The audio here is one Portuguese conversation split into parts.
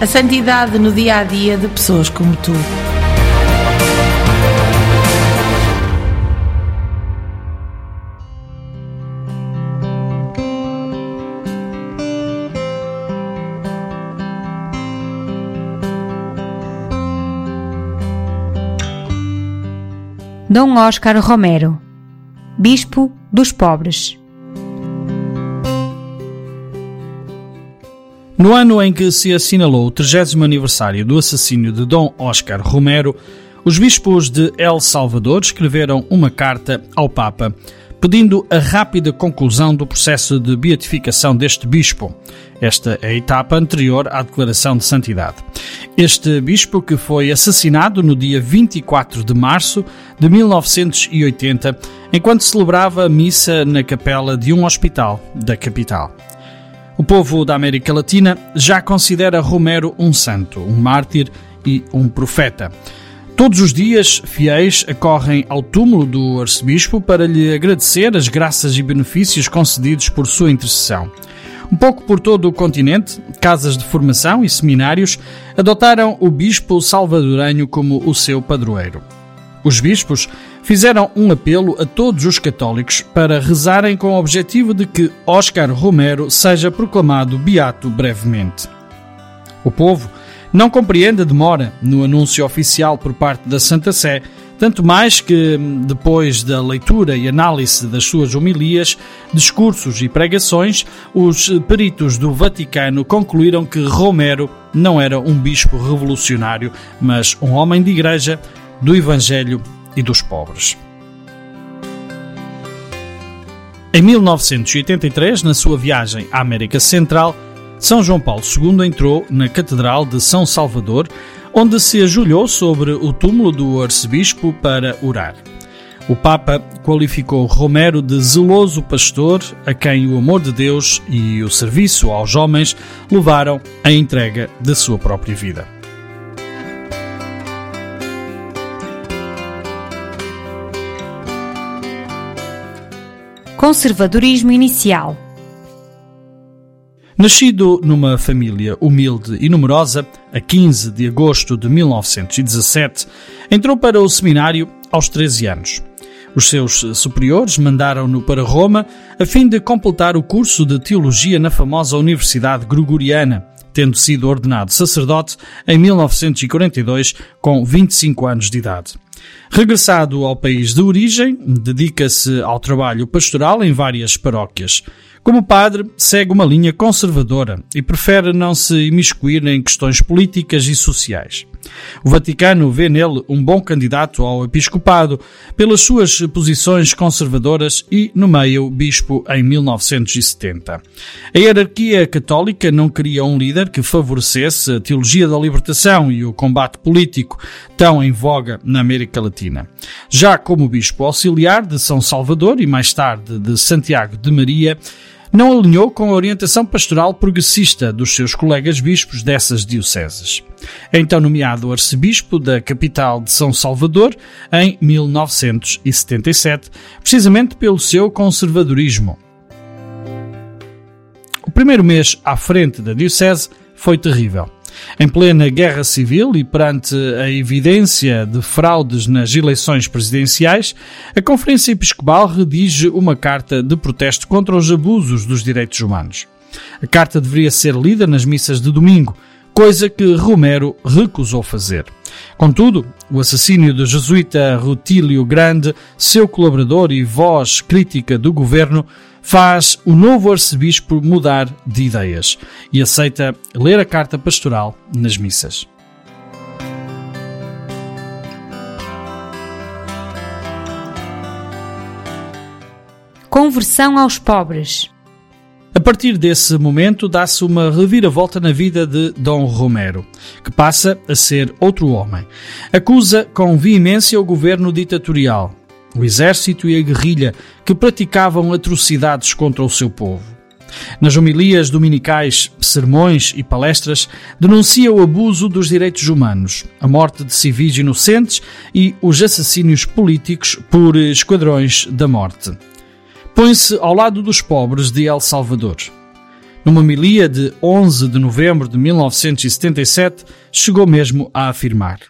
A santidade no dia a dia de pessoas como tu. Dom Oscar Romero, Bispo dos Pobres. No ano em que se assinalou o 30 aniversário do assassínio de Dom Oscar Romero, os bispos de El Salvador escreveram uma carta ao Papa pedindo a rápida conclusão do processo de beatificação deste bispo. Esta é a etapa anterior à declaração de santidade. Este bispo, que foi assassinado no dia 24 de março de 1980, enquanto celebrava missa na capela de um hospital da capital. O povo da América Latina já considera Romero um santo, um mártir e um profeta. Todos os dias, fiéis acorrem ao túmulo do arcebispo para lhe agradecer as graças e benefícios concedidos por sua intercessão. Um pouco por todo o continente, casas de formação e seminários adotaram o bispo salvadorenho como o seu padroeiro. Os bispos fizeram um apelo a todos os católicos para rezarem com o objetivo de que Oscar Romero seja proclamado beato brevemente. O povo não compreende a demora no anúncio oficial por parte da Santa Sé, tanto mais que, depois da leitura e análise das suas homilias, discursos e pregações, os peritos do Vaticano concluíram que Romero não era um bispo revolucionário, mas um homem de igreja, do Evangelho e dos pobres. Em 1983, na sua viagem à América Central, São João Paulo II entrou na Catedral de São Salvador, onde se ajoelhou sobre o túmulo do arcebispo para orar. O Papa qualificou Romero de zeloso pastor a quem o amor de Deus e o serviço aos homens levaram à entrega da sua própria vida. Conservadorismo inicial. Nascido numa família humilde e numerosa, a 15 de agosto de 1917, entrou para o seminário aos 13 anos. Os seus superiores mandaram-no para Roma a fim de completar o curso de teologia na famosa Universidade Gregoriana, tendo sido ordenado sacerdote em 1942 com 25 anos de idade. Regressado ao país de origem, dedica-se ao trabalho pastoral em várias paróquias. Como padre, segue uma linha conservadora e prefere não se imiscuir em questões políticas e sociais. O Vaticano vê nele um bom candidato ao episcopado pelas suas posições conservadoras e nomeia o bispo em 1970. A hierarquia católica não queria um líder que favorecesse a teologia da libertação e o combate político tão em voga na América Latina. Já como bispo auxiliar de São Salvador e mais tarde de Santiago de Maria, não alinhou com a orientação pastoral progressista dos seus colegas bispos dessas dioceses. É então nomeado arcebispo da capital de São Salvador em 1977, precisamente pelo seu conservadorismo. O primeiro mês à frente da diocese foi terrível. Em plena guerra civil e perante a evidência de fraudes nas eleições presidenciais, a Conferência Episcopal redige uma carta de protesto contra os abusos dos direitos humanos. A carta deveria ser lida nas missas de domingo, coisa que Romero recusou fazer. Contudo, o assassínio do jesuíta Rutílio Grande, seu colaborador e voz crítica do governo, faz o novo arcebispo mudar de ideias e aceita ler a carta pastoral nas missas. Conversão aos pobres. A partir desse momento, dá-se uma reviravolta na vida de Dom Romero, que passa a ser outro homem. Acusa com veemência o governo ditatorial, o exército e a guerrilha que praticavam atrocidades contra o seu povo. Nas homilias dominicais, sermões e palestras, denuncia o abuso dos direitos humanos, a morte de civis inocentes e os assassínios políticos por esquadrões da morte põe-se ao lado dos pobres de El Salvador. Numa homilia de 11 de novembro de 1977, chegou mesmo a afirmar: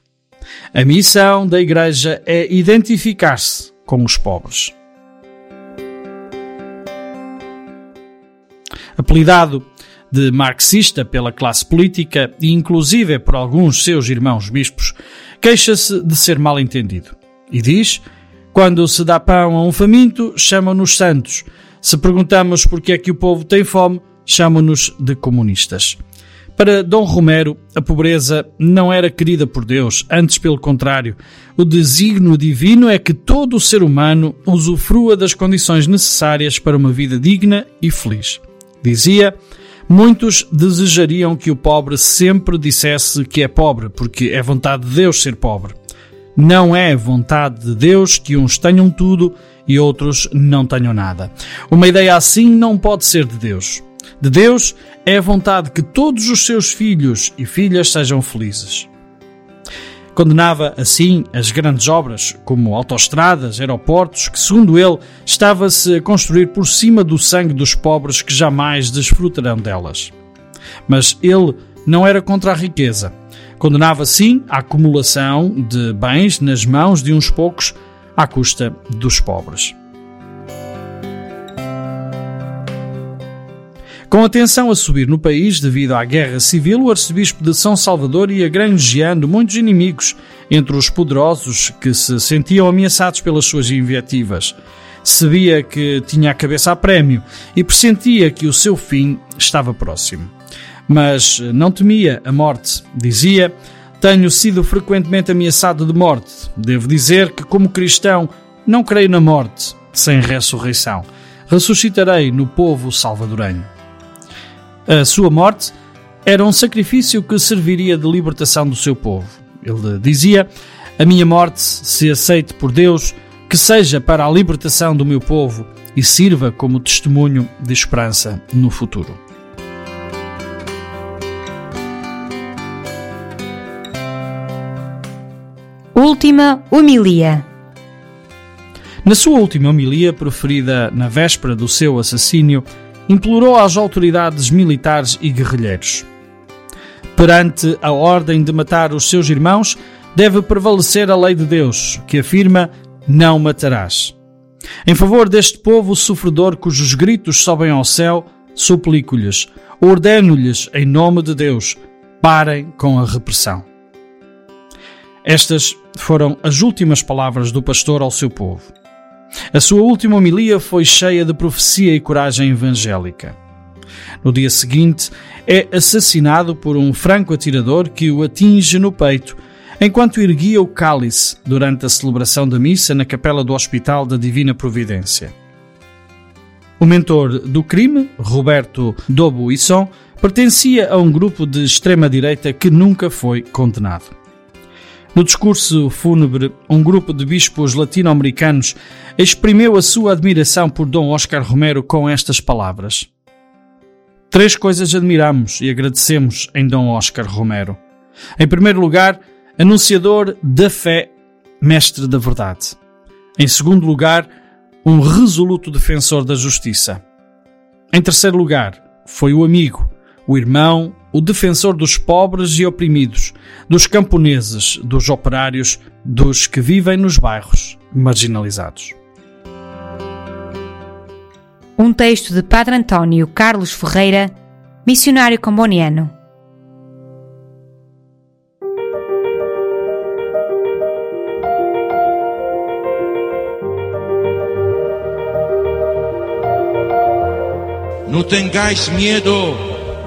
A missão da Igreja é identificar-se com os pobres. Apelidado de marxista pela classe política e inclusive por alguns seus irmãos bispos, queixa-se de ser mal entendido e diz quando se dá pão a um faminto, chamam-nos santos. Se perguntamos por que é que o povo tem fome, chamam-nos de comunistas. Para Dom Romero, a pobreza não era querida por Deus, antes pelo contrário. O desígnio divino é que todo o ser humano usufrua das condições necessárias para uma vida digna e feliz. Dizia, muitos desejariam que o pobre sempre dissesse que é pobre, porque é vontade de Deus ser pobre. Não é vontade de Deus que uns tenham tudo e outros não tenham nada. Uma ideia assim não pode ser de Deus. De Deus é a vontade que todos os seus filhos e filhas sejam felizes. Condenava assim as grandes obras, como autoestradas, aeroportos, que, segundo ele, estava-se a construir por cima do sangue dos pobres que jamais desfrutarão delas. Mas ele não era contra a riqueza. Condenava, sim, a acumulação de bens nas mãos de uns poucos à custa dos pobres. Com a tensão a subir no país devido à guerra civil, o arcebispo de São Salvador ia granjeando muitos inimigos entre os poderosos que se sentiam ameaçados pelas suas invectivas. Sabia que tinha a cabeça a prémio e pressentia que o seu fim estava próximo mas não temia a morte. Dizia: Tenho sido frequentemente ameaçado de morte. Devo dizer que, como cristão, não creio na morte sem ressurreição. Ressuscitarei no povo salvadorenho. A sua morte era um sacrifício que serviria de libertação do seu povo. Ele dizia: A minha morte, se aceite por Deus, que seja para a libertação do meu povo e sirva como testemunho de esperança no futuro. Última homilia. Na sua última homilia, proferida na véspera do seu assassínio, implorou às autoridades militares e guerrilheiros. Perante a ordem de matar os seus irmãos, deve prevalecer a lei de Deus, que afirma: Não matarás. Em favor deste povo sofredor cujos gritos sobem ao céu, suplico-lhes, ordeno-lhes, em nome de Deus, parem com a repressão. Estas foram as últimas palavras do pastor ao seu povo. A sua última homilia foi cheia de profecia e coragem evangélica. No dia seguinte, é assassinado por um franco-atirador que o atinge no peito enquanto erguia o cálice durante a celebração da missa na capela do Hospital da Divina Providência. O mentor do crime, Roberto Dobo Isson, pertencia a um grupo de extrema-direita que nunca foi condenado. No discurso fúnebre, um grupo de bispos latino-americanos exprimiu a sua admiração por Dom Oscar Romero com estas palavras. Três coisas admiramos e agradecemos em Dom Oscar Romero. Em primeiro lugar, anunciador da fé, mestre da verdade. Em segundo lugar, um resoluto defensor da justiça. Em terceiro lugar, foi o amigo, o irmão o defensor dos pobres e oprimidos, dos camponeses, dos operários, dos que vivem nos bairros marginalizados. Um texto de Padre António Carlos Ferreira, missionário comboniano. No tengáis miedo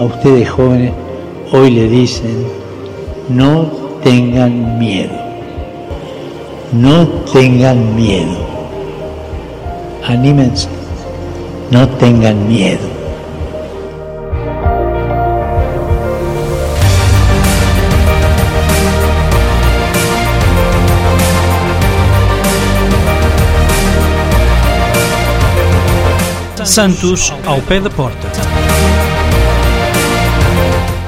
A ustedes jóvenes hoy le dicen, no tengan miedo, no tengan miedo, anímense, no tengan miedo. Santos ao pé da porta.